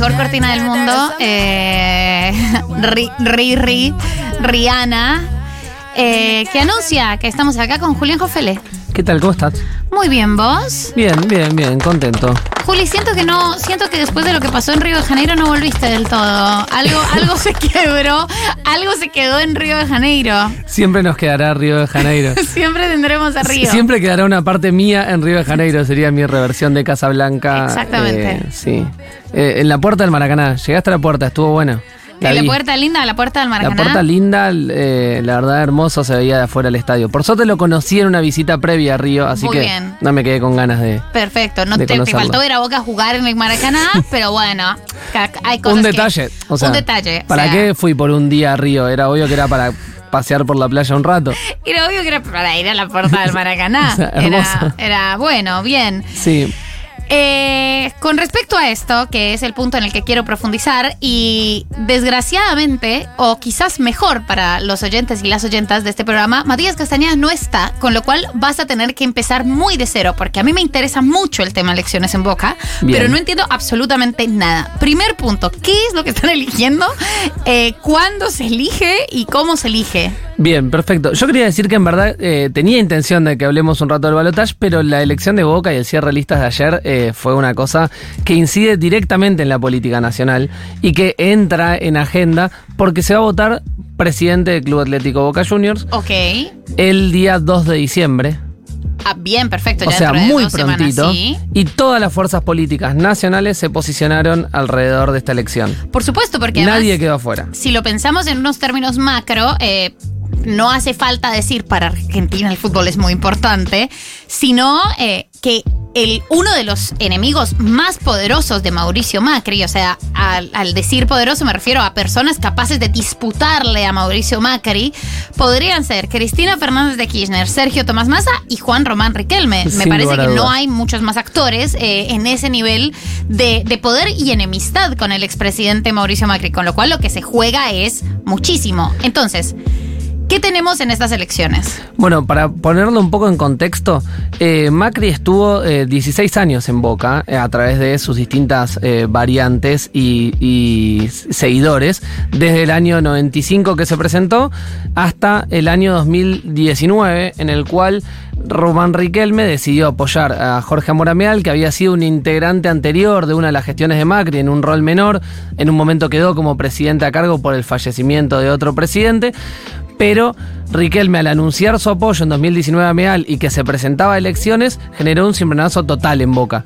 mejor cortina del mundo, eh, Ri, Ri, Ri- Rihanna, eh, que anuncia que estamos acá con Julián Jofele. ¿Qué tal? ¿Cómo estás? Muy bien, ¿vos? Bien, bien, bien, contento. Juli, siento que no, siento que después de lo que pasó en Río de Janeiro no volviste del todo. Algo, algo se quebró, algo se quedó en Río de Janeiro. Siempre nos quedará Río de Janeiro. Siempre tendremos a Río. Siempre quedará una parte mía en Río de Janeiro, sería mi reversión de Casablanca. Exactamente. eh, sí. Eh, en la puerta del Maracaná. Llegaste a la puerta, estuvo buena. La vi. puerta linda la puerta del La Maracaná. puerta linda, eh, la verdad hermoso, se veía de afuera del estadio. Por suerte lo conocí en una visita previa a Río, así Muy que bien. no me quedé con ganas de... Perfecto, no de te, te faltó ir a Boca a jugar en el Maracaná, pero bueno, hay cosas Un que- detalle. O sea, un detalle. o ¿Para sea, qué fui por un día a Río? Era obvio que era para pasear por la playa un rato. Era obvio que era para ir a la puerta del Maracaná. O sea, era, era bueno, bien. Sí. Eh, con respecto a esto, que es el punto en el que quiero profundizar, y desgraciadamente, o quizás mejor para los oyentes y las oyentas de este programa, Matías Castañeda no está, con lo cual vas a tener que empezar muy de cero, porque a mí me interesa mucho el tema elecciones en Boca, Bien. pero no entiendo absolutamente nada. Primer punto, ¿qué es lo que están eligiendo? Eh, ¿Cuándo se elige y cómo se elige? Bien, perfecto. Yo quería decir que en verdad eh, tenía intención de que hablemos un rato del balotaje, pero la elección de Boca y el cierre de listas de ayer fue una cosa que incide directamente en la política nacional y que entra en agenda porque se va a votar presidente del Club Atlético Boca Juniors Ok. el día 2 de diciembre. Ah, bien, perfecto. O ya sea, dentro de muy semanas, prontito. sí. Y todas las fuerzas políticas nacionales se posicionaron alrededor de esta elección. Por supuesto, porque además, Nadie quedó afuera. si lo pensamos en unos términos macro, eh, no hace falta decir para Argentina el fútbol es muy importante, sino eh, que el, uno de los enemigos más poderosos de Mauricio Macri, o sea, al, al decir poderoso me refiero a personas capaces de disputarle a Mauricio Macri, podrían ser Cristina Fernández de Kirchner, Sergio Tomás Massa y Juan Román Riquelme. Me parece que no hay muchos más actores eh, en ese nivel de, de poder y enemistad con el expresidente Mauricio Macri, con lo cual lo que se juega es muchísimo. Entonces, ¿qué tenemos en estas elecciones? Bueno, para ponerlo un poco en contexto, eh, Macri estuvo eh, 16 años en Boca eh, a través de sus distintas eh, variantes y, y seguidores, desde el año 95 que se presentó hasta el año 2019, en el cual Román Riquelme decidió apoyar a Jorge Amorameal, que había sido un integrante anterior de una de las gestiones de Macri en un rol menor. En un momento quedó como presidente a cargo por el fallecimiento de otro presidente. Pero Riquelme, al anunciar su apoyo en 2019 a Meal y que se presentaba a elecciones, generó un cimbronazo total en Boca.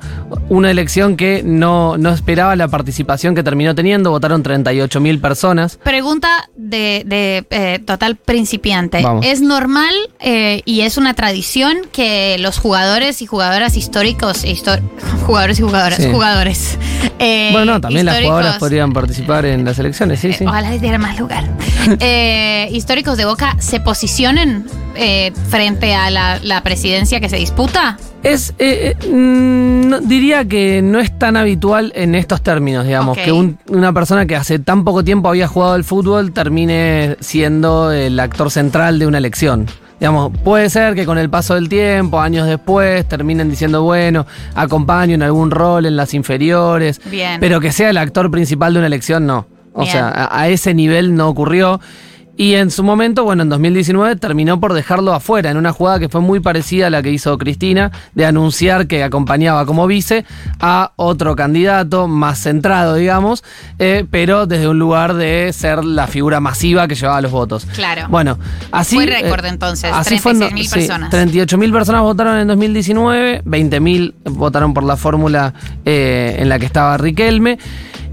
Una elección que no, no esperaba la participación que terminó teniendo, votaron 38 mil personas. Pregunta de, de, eh, total principiante. Vamos. ¿Es normal eh, y es una tradición que los jugadores y jugadoras históricos, jugadores y jugadoras, Sí. jugadores, eh, bueno, no, también las jugadoras podrían participar en las elecciones, sí, sí. Ojalá les diera más lugar. Históricos de Boca se posicionen eh, frente a la, la presidencia que se disputa. Es, eh, eh, mm, no- diría que no es tan habitual en estos términos, digamos, que un- una persona que hace tan poco tiempo había jugado al fútbol termine siendo el actor central de una elección. Digamos, puede ser que con el paso del tiempo, años después, terminen diciendo, bueno, acompaño en algún rol en las inferiores, Bien. pero que sea el actor principal de una elección, no. O Bien. sea, a, a ese nivel no ocurrió. Y en su momento, bueno, en 2019 terminó por dejarlo afuera, en una jugada que fue muy parecida a la que hizo Cristina, de anunciar que acompañaba como vice a otro candidato más centrado, digamos, eh, pero desde un lugar de ser la figura masiva que llevaba los votos. Claro. Bueno, así. Fue récord, entonces, así fue, 36.000 personas. 38.000 personas votaron en 2019, 20.000 votaron por la fórmula eh, en la que estaba Riquelme.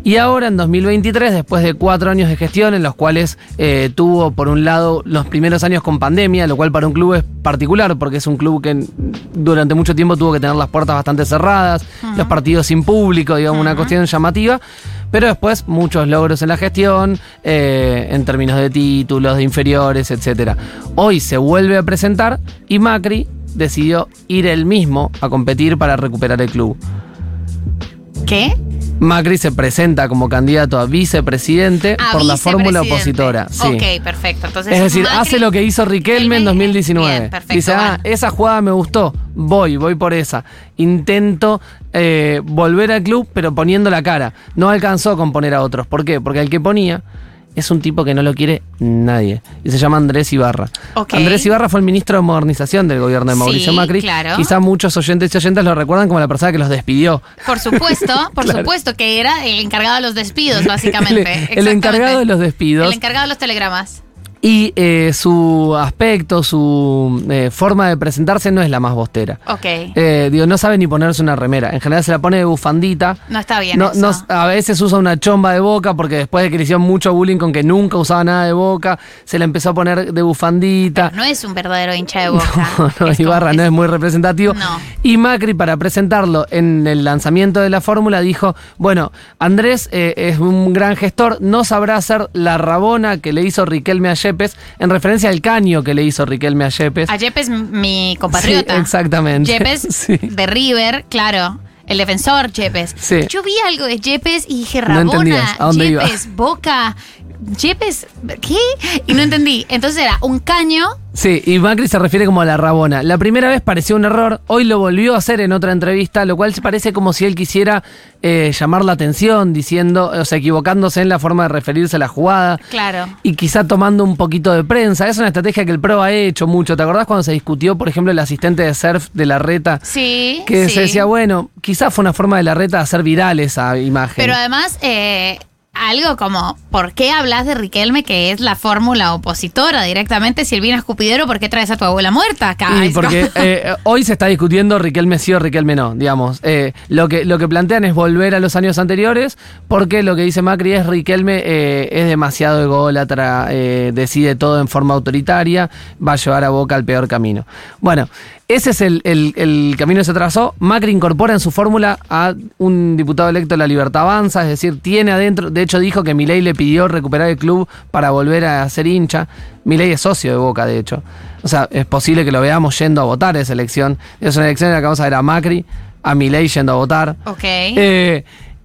Y ahora en 2023, después de cuatro años de gestión, en los cuales eh, tuvo por un lado los primeros años con pandemia, lo cual para un club es particular, porque es un club que durante mucho tiempo tuvo que tener las puertas bastante cerradas, los partidos sin público, digamos, una cuestión llamativa. Pero después muchos logros en la gestión, eh, en términos de títulos, de inferiores, etcétera. Hoy se vuelve a presentar y Macri decidió ir él mismo a competir para recuperar el club. ¿Qué? Macri se presenta como candidato a vicepresidente Ah, por la fórmula opositora. Sí. Ok, perfecto. Entonces, Es decir, Macri- hace lo que hizo Riquelme en Riquelme, 2019. bien, perfecto, Dice, ah, bueno. esa jugada me gustó, voy, voy por esa. Intento eh, volver al club, pero poniendo la cara. No alcanzó con poner a otros. ¿Por qué? Porque el que ponía es un tipo que no lo quiere nadie. Y se llama Andrés Ibarra. Andrés Ibarra fue el ministro de modernización del gobierno de Mauricio Sí, Macri. claro. Quizá muchos oyentes y oyentas lo recuerdan como la persona que los despidió. Por supuesto, por Claro. supuesto, que era el encargado de los despidos, básicamente. El- encargado de los despidos. El encargado de los telegramas. Y eh, su aspecto, su eh, forma de presentarse no es la más bostera. Ok. Eh, digo, no sabe ni ponerse una remera. En general se la pone de bufandita. no está bien No, eso. no- a veces usa una chomba de boca porque después de que le hicieron mucho bullying con que nunca usaba nada de boca, se la empezó a poner de bufandita. No es un verdadero hincha de boca. No, no, Es Ibarra no es muy representativo. No. Y Macri, para presentarlo en el lanzamiento de la fórmula, dijo: Bueno, Andrés es un gran gestor, no sabrá hacer la rabona que le hizo Riquelme a Yepes, en referencia al caño que le hizo Riquelme a Yepes. A Yepes, mi compatriota. Sí, exactamente. Yepes Sí. de River, claro. El defensor Yepes. Sí. Yo vi algo de Yepes y dije, No Rabona, ¿a dónde iba? Yepes, Boca, Yepes, ¿qué? Y no entendí. Entonces era un caño. Sí, y Macri se refiere como a la rabona. La primera vez pareció un error, hoy lo volvió a hacer en otra entrevista, lo cual se parece como si él quisiera eh, llamar la atención, diciendo, o sea, equivocándose en la forma de referirse a la jugada. Claro. Y quizá tomando un poquito de prensa. Es una estrategia que el PRO ha hecho mucho. ¿Te acordás cuando se discutió, por ejemplo, el asistente de surf de la reta? Sí. Que sí. se decía, bueno, quizá fue una forma de la reta hacer viral esa imagen. Pero además, eh, algo como, ¿por qué hablas de Riquelme, que es la fórmula opositora directamente? Si el bien escupidero, ¿por qué traes a tu abuela muerta acá? Es porque eh, hoy se está discutiendo Riquelme sí o Riquelme no, digamos. Eh, lo, que, lo que plantean es volver a los años anteriores, porque lo que dice Macri es Riquelme eh, es demasiado ególatra, decide todo en forma autoritaria, va a llevar a Boca al peor camino. Bueno, ese es el, el- el camino que se trazó. Macri incorpora en su fórmula a un diputado electo de la Libertad Avanza, es decir, tiene adentro, de hecho dijo que Milei le pidió recuperar el club para volver a ser hincha. Milei es socio de Boca, de hecho. O sea, es posible que lo veamos yendo a votar esa elección. Es una elección en la que vamos a ver a Macri, a Milei yendo a votar. Ok. Eh,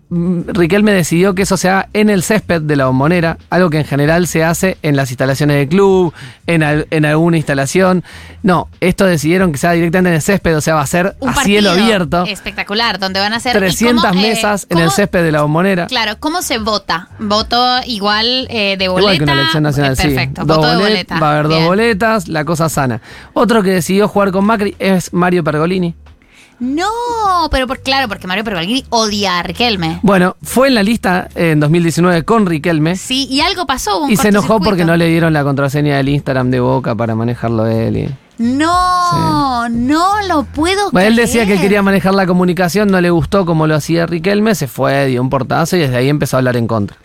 Riquelme decidió que eso se haga en el césped de la bombonera, algo que en general se hace en las instalaciones del club, en, al- en alguna instalación. No, esto decidieron que sea directamente en el césped, o sea, va a ser un a cielo abierto. Espectacular, donde van a ser... ¿y 300 cómo, eh, mesas en el césped de la bombonera. Claro, ¿cómo se vota? ¿Voto igual eh, de boleta? Igual que una elección nacional, Eh, sí. Perfecto, Dos voto de boleta. Va a haber dos boletas, la cosa sana. Otro que decidió jugar con Macri es Mario Pergolini. No, pero por, claro, porque Mario Pergolini odia a Riquelme. Bueno, fue en la lista en 2019 con Riquelme Sí, y algo pasó. un y se enojó porque no le dieron la contraseña del Instagram de Boca para manejarlo él. y- No, no lo puedo Bueno, él decía que quería manejar la comunicación, no le gustó como lo hacía Riquelme, se fue, dio un portazo y desde ahí empezó a hablar en contra.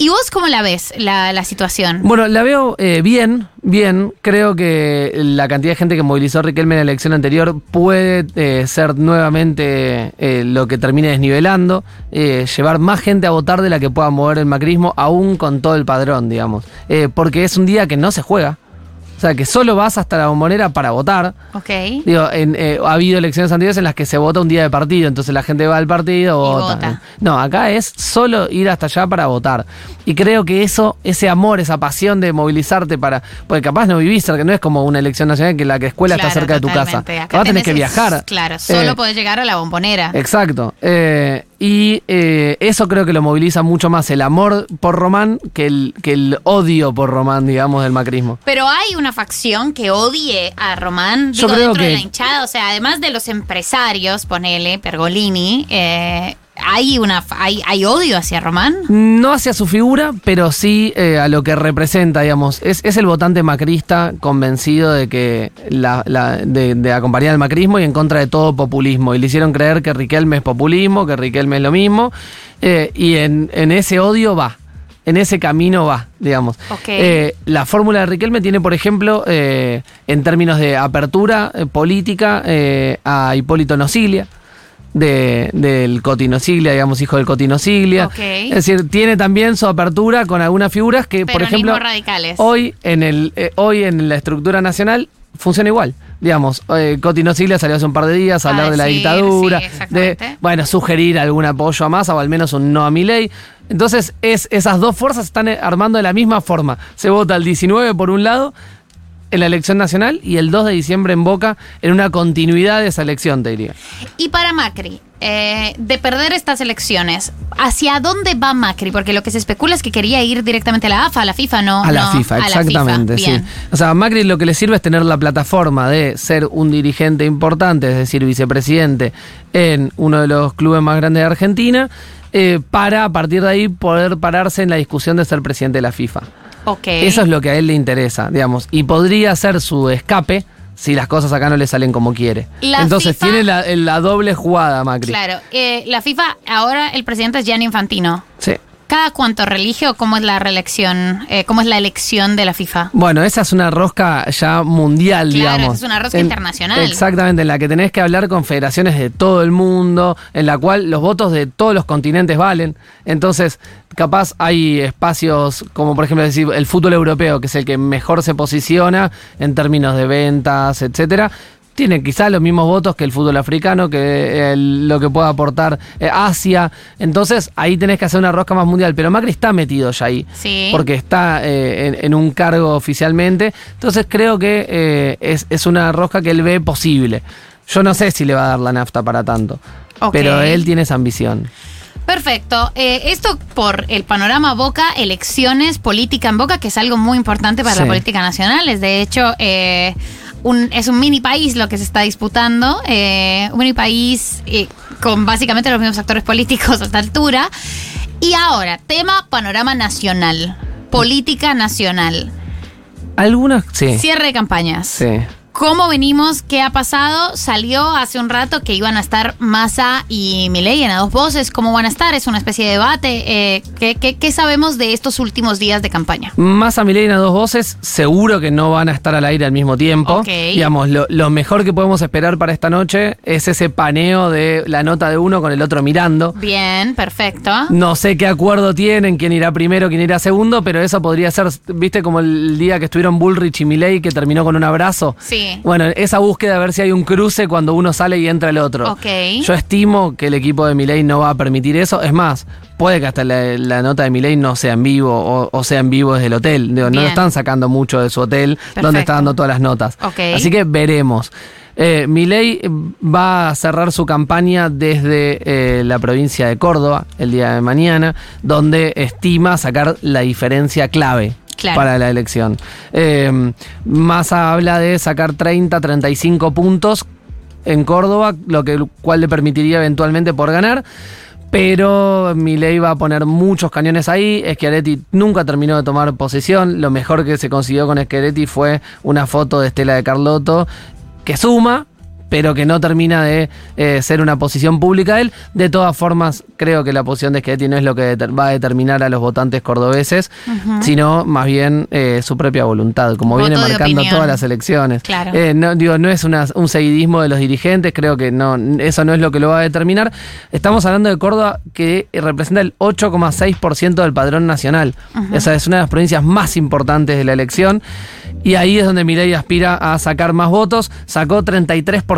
¿Y vos cómo la ves, la, la situación? Bueno, la veo eh, bien, bien. Creo que la cantidad de gente que movilizó Riquelme en la elección anterior puede eh, ser nuevamente eh, lo que termine desnivelando, eh, llevar más gente a votar de la que pueda mover el macrismo, aún con todo el padrón, digamos. Eh, porque es un día que no se juega. O sea, que solo vas hasta la bombonera para votar. Ok. Digo, en, eh, ha habido elecciones anteriores en las que se vota un día de partido, entonces la gente va al partido, Y vota. vota. No, acá es solo ir hasta allá para votar. Y creo que eso, ese amor, esa pasión de movilizarte para. Porque capaz no vivís cerca, no es como una elección nacional que la que escuela está cerca de tu casa. Acá Capaz tenés que viajar. Claro, solo Eh, podés llegar a la bombonera. Exacto. Eh, y eh, eso creo que lo moviliza mucho más el amor por Román que el, que el odio por Román, digamos, del macrismo. Pero hay una facción que odie a Román, Yo digo, creo dentro de que- la hinchada, o sea, además de los empresarios, ponele, Pergolini, eh, hay una hay, hay odio hacia Román. No hacia su figura, pero sí eh, a lo que representa, digamos. Es, es el votante macrista convencido de que la, la- de, de acompañar al macrismo y en contra de todo populismo. Y le hicieron creer que Riquelme es populismo, que Riquelme es lo mismo. eh, y en, en ese odio va. En ese camino va, digamos. Eh, la fórmula de Riquelme tiene, por ejemplo, eh, en términos de apertura eh, política, a Hipólito Nosiglia, de, del Cotino Siglia, digamos, hijo del Cotino Siglia. Ok. Es decir, tiene también su apertura con algunas figuras que, por ejemplo, radicales. hoy en, el, eh, hoy en la estructura nacional funciona igual. Digamos, eh, Cotino Siglia salió hace un par de días a hablar Ah, de la dictadura, sí, de, bueno, sugerir algún apoyo a Massa o al menos un no a mi ley. Entonces, es, esas dos fuerzas están eh, armando de la misma forma. Se vota el 19 por un lado en la elección nacional y el 2 de diciembre en Boca, en una continuidad de esa elección, te diría. Y para Macri, eh, de perder estas elecciones, ¿hacia dónde va Macri? Porque lo que se especula es que quería ir directamente a la AFA, a la FIFA, no. A la no, FIFA, a la exactamente, FIFA. sí. O sea, a Macri lo que le sirve es tener la plataforma de ser un dirigente importante, es decir, vicepresidente en uno de los clubes más grandes de Argentina, eh, para a partir de ahí poder pararse en la discusión de ser presidente de la FIFA. Ok. Eso es lo que a él le interesa, digamos. Y podría ser su escape si las cosas acá no le salen como quiere. La Entonces FIFA tiene la, la doble jugada, Macri. Claro. eh, la FIFA, ahora el presidente es Gianni Infantino. Sí. ¿Cada cuánto religio? ¿Cómo es la reelección? eh, ¿Cómo es la elección de la FIFA? Bueno, esa es una rosca ya mundial, Claro, digamos. esa es una rosca En- internacional. Exactamente, en la que tenés que hablar con federaciones de todo el mundo, en la cual los votos de todos los continentes valen. Entonces, capaz hay espacios como, por ejemplo, decir, el fútbol europeo, que es el que mejor se posiciona en términos de ventas, etcétera. Tiene quizás los mismos votos que el fútbol africano, que el- lo que pueda aportar eh, Asia. Entonces, ahí tenés que hacer una rosca más mundial. Pero Macri está metido ya ahí Sí. porque está eh, en, en un cargo oficialmente. Entonces creo que eh, es, es una rosca que él ve posible. Yo no sé si le va a dar la nafta para tanto, pero él tiene esa ambición. Perfecto. Eh, esto por el panorama Boca, elecciones, política en Boca, que es algo muy importante para Sí. la política nacional. Es de hecho eh, un, es un mini país lo que se está disputando. eh, un mini país eh, con básicamente los mismos actores políticos a esta altura. Y ahora, tema panorama nacional. Política nacional. Algunas, sí. Cierre de campañas. Sí. ¿Cómo venimos? ¿Qué ha pasado? Salió hace un rato que iban a estar Massa y Milei en a dos voces. ¿Cómo van a estar? Es una especie de debate. Eh, ¿qué, qué, qué sabemos de estos últimos días de campaña? Más a Milena dos voces, seguro que no van a estar al aire al mismo tiempo. Ok. Digamos, lo, lo mejor que podemos esperar para esta noche es ese paneo de la nota de uno con el otro mirando. Bien, perfecto. No sé qué acuerdo tienen, quién irá primero, quién irá segundo, pero eso podría ser, viste, como el día que estuvieron Bullrich y Milei que terminó con un abrazo. Sí. Bueno, esa búsqueda de ver si hay un cruce cuando uno sale y entra el otro. Ok. Yo estimo que el equipo de Milei no va a permitir eso. Es más, puede que hasta la, la nota de Milei no sea en vivo o, o sea en vivo desde el hotel. Digo, no lo están sacando mucho de su hotel donde está dando todas las notas. Ok. Así que veremos. Eh, Milei va a cerrar su campaña desde eh, la provincia de Córdoba el día de mañana, donde estima sacar la diferencia clave Para la elección. Eh, Massa habla de sacar 30, 35 puntos en Córdoba, lo que cual le permitiría eventualmente por ganar. Pero Milei va a poner muchos cañones ahí. Schiaretti nunca terminó de tomar posesión. Lo mejor que se consiguió con Schiaretti fue una foto de Estela de Carlotto que suma, pero que no termina de eh, ser una posición pública de él. De todas formas, creo que la posición de Schiaretti no es lo que va a determinar a los votantes cordobeses, sino más bien eh, su propia voluntad, como Voto viene marcando todas las elecciones. Claro. Eh, no, digo, no es una- un seguidismo de los dirigentes, creo que no, eso no es lo que lo va a determinar. Estamos hablando de Córdoba que representa el 8,6% del padrón nacional. Esa es una de las provincias más importantes de la elección. Y ahí es donde Milei aspira a sacar más votos. Sacó 33%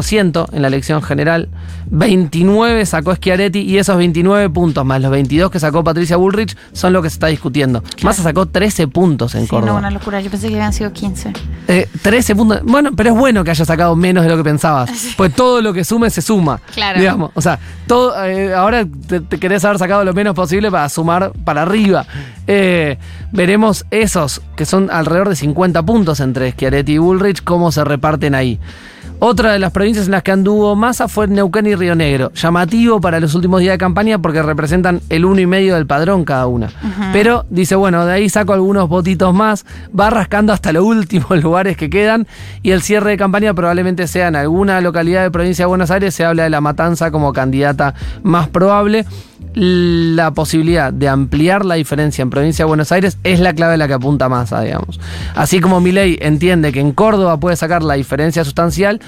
en la elección general. 29 sacó Schiaretti y esos 29 puntos más los 22 que sacó Patricia Bullrich son lo que se está discutiendo. Massa sacó 13 puntos en Sí, Córdoba. no, una locura. Yo pensé que habían sido 15. Eh, 13 puntos. Bueno, pero es bueno que haya sacado menos de lo que pensabas. Pues todo lo que sume se suma. Claro. Digamos. O sea, todo, eh, ahora te, te querés haber sacado lo menos posible para sumar para arriba. Eh, veremos esos, que son alrededor de 50 puntos entre Schiaretti y Bullrich, cómo se reparten ahí. Otra de las provincias en las que anduvo Massa fue Neuquén y Río Negro. Llamativo para los últimos días de campaña porque representan el uno y medio del padrón cada una. Pero dice, bueno, de ahí saco algunos votitos más, va rascando hasta los últimos lugares que quedan y el cierre de campaña probablemente sea en alguna localidad de provincia de Buenos Aires, se habla de la matanza como candidata más probable. La posibilidad de ampliar la diferencia en provincia de Buenos Aires es la clave a la que apunta Massa, digamos. Así como Milei entiende que en Córdoba puede sacar la diferencia sustancial,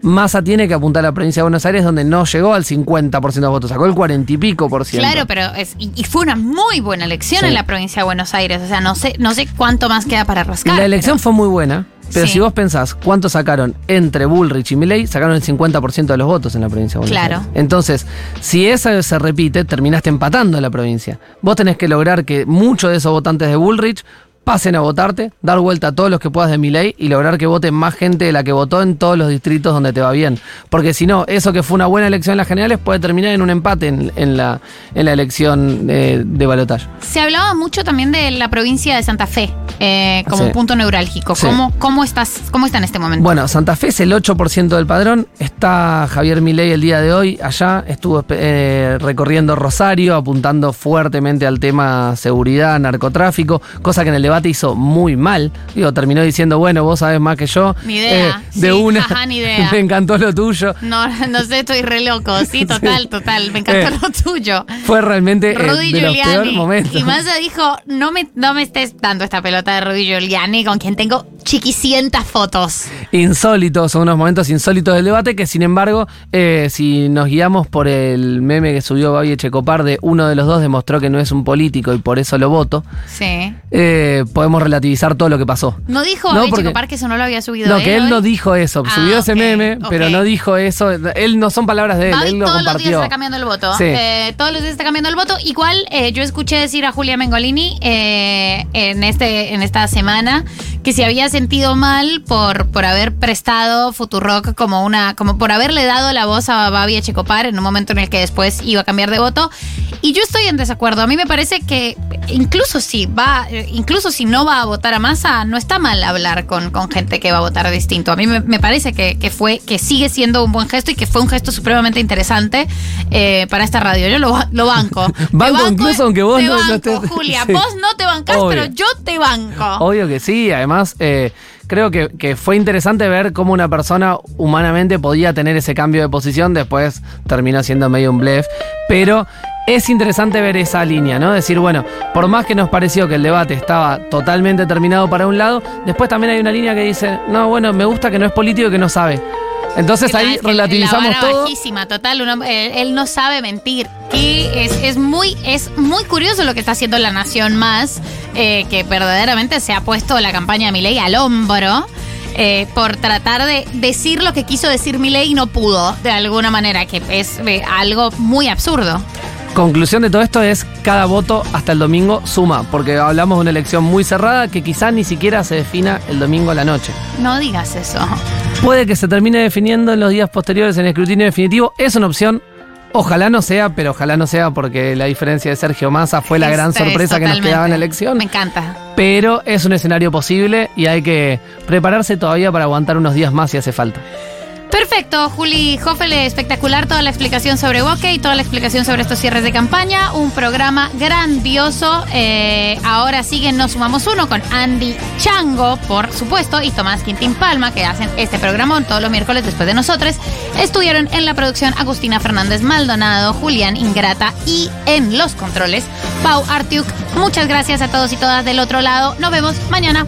Massa tiene que apuntar a la provincia de Buenos Aires donde no llegó al 50% de votos, sacó el 40 y pico por ciento. Claro, pero es, y, y fue una muy buena elección Sí. en la provincia de Buenos Aires. O sea, no sé, no sé cuánto más queda para rascar. La elección pero- fue muy buena, pero Sí. si vos pensás cuánto sacaron entre Bullrich y Milei, sacaron el 50% de los votos en la provincia de Buenos Claro. Aires. Entonces, si eso se repite, terminaste empatando en la provincia. Vos tenés que lograr que muchos de esos votantes de Bullrich pasen a votarte, dar vuelta a todos los que puedas de mi ley y lograr que vote más gente de la que votó en todos los distritos donde te va bien. Porque si no, eso que fue una buena elección en las generales puede terminar en un empate en, la, en la elección eh, de balotaje. Se hablaba mucho también de la provincia de Santa Fe eh, como punto neurálgico. ¿Cómo, cómo, estás, ¿Cómo está en este momento? Bueno, Santa Fe es el 8% del padrón. Está Javier Milei el día de hoy allá. Estuvo eh, recorriendo Rosario, apuntando fuertemente al tema seguridad, narcotráfico, cosa que en el debate hizo muy mal. Digo, terminó diciendo, bueno, vos sabés más que yo. Ni idea. Eh, de una. ni idea. me encantó lo tuyo. No, no sé, estoy re loco. Sí, total, total. Me encantó lo tuyo. Fue realmente Rudy de Giuliani. Y Massa dijo, no me, no me estés dando esta pelota de Rudy Giuliani, con quien tengo chiquicientas fotos. Insólitos, son unos momentos insólitos del debate que, sin embargo, eh, si nos guiamos por el meme que subió Babi Echecopar de uno de los dos demostró que no es un político y por eso lo voto, sí. Eh, podemos relativizar todo lo que pasó. No dijo Babi Echecopar que eso no lo había subido. No, que él no dijo eso. Ah, subió ese meme, pero no dijo eso. Él no son palabras de él, él lo todos compartió. los días está cambiando el voto. Eh, todos los días está cambiando el voto. Igual yo escuché decir a Julia Mengolini en, este, en esta semana que se había sentido mal por, por haber prestado Futurock como una, como por haberle dado la voz a Babi Checopar en un momento en el que después iba a cambiar de voto. Y yo estoy en desacuerdo. A mí me parece que incluso si va, incluso si no va a votar a masa, no está mal hablar con, con gente que va a votar distinto. A mí me, parece que, fue, que sigue siendo un buen gesto y que fue un gesto supremamente interesante eh, para esta radio. Yo lo, lo banco. banco, incluso aunque vos no, banco, Julia, vos no te bancás, pero yo te banco. Obvio que sí, además eh, creo que, fue interesante ver cómo una persona humanamente podía tener ese cambio de posición, después terminó siendo medio un blef, pero es interesante ver esa línea, ¿no? Decir, bueno, por más que nos pareció que el debate estaba totalmente terminado para un lado, después también hay una línea que dice, no, bueno, me gusta que no es político y que no sabe. Entonces ahí relativizamos la todo. bajísima, total. él, no sabe mentir. Y es, muy, es muy curioso lo que está haciendo la Nación Más, eh, que verdaderamente se ha puesto la campaña de Milei al hombro. Eh, por tratar de decir lo que quiso decir Milei y no pudo, de alguna manera, que es eh, algo muy absurdo. Conclusión de todo esto es cada voto hasta el domingo suma, porque hablamos de una elección muy cerrada que quizás ni siquiera se defina el domingo a la noche. No digas eso. Puede que se termine definiendo en los días posteriores en el escrutinio definitivo. Es una opción. Ojalá no sea, pero ojalá no sea porque la diferencia de Sergio Massa fue la gran sorpresa que nos quedaba en la elección. Me encanta. Pero es un escenario posible y hay que prepararse todavía para aguantar unos días más si hace falta. Perfecto, Juli Hoffel, espectacular toda la explicación sobre Boque y toda la explicación sobre estos cierres de campaña. Un programa grandioso. Eh, ahora siguen Nos Sumamos Uno con Andy Chango, por supuesto, y Tomás Quintín Palma, que hacen este programón todos los miércoles después de nosotros. Estuvieron en la producción Agustina Fernández Maldonado, Julián Ingrata y en los controles Pau Artiuk. Muchas gracias a todos y todas del otro lado. Nos vemos mañana.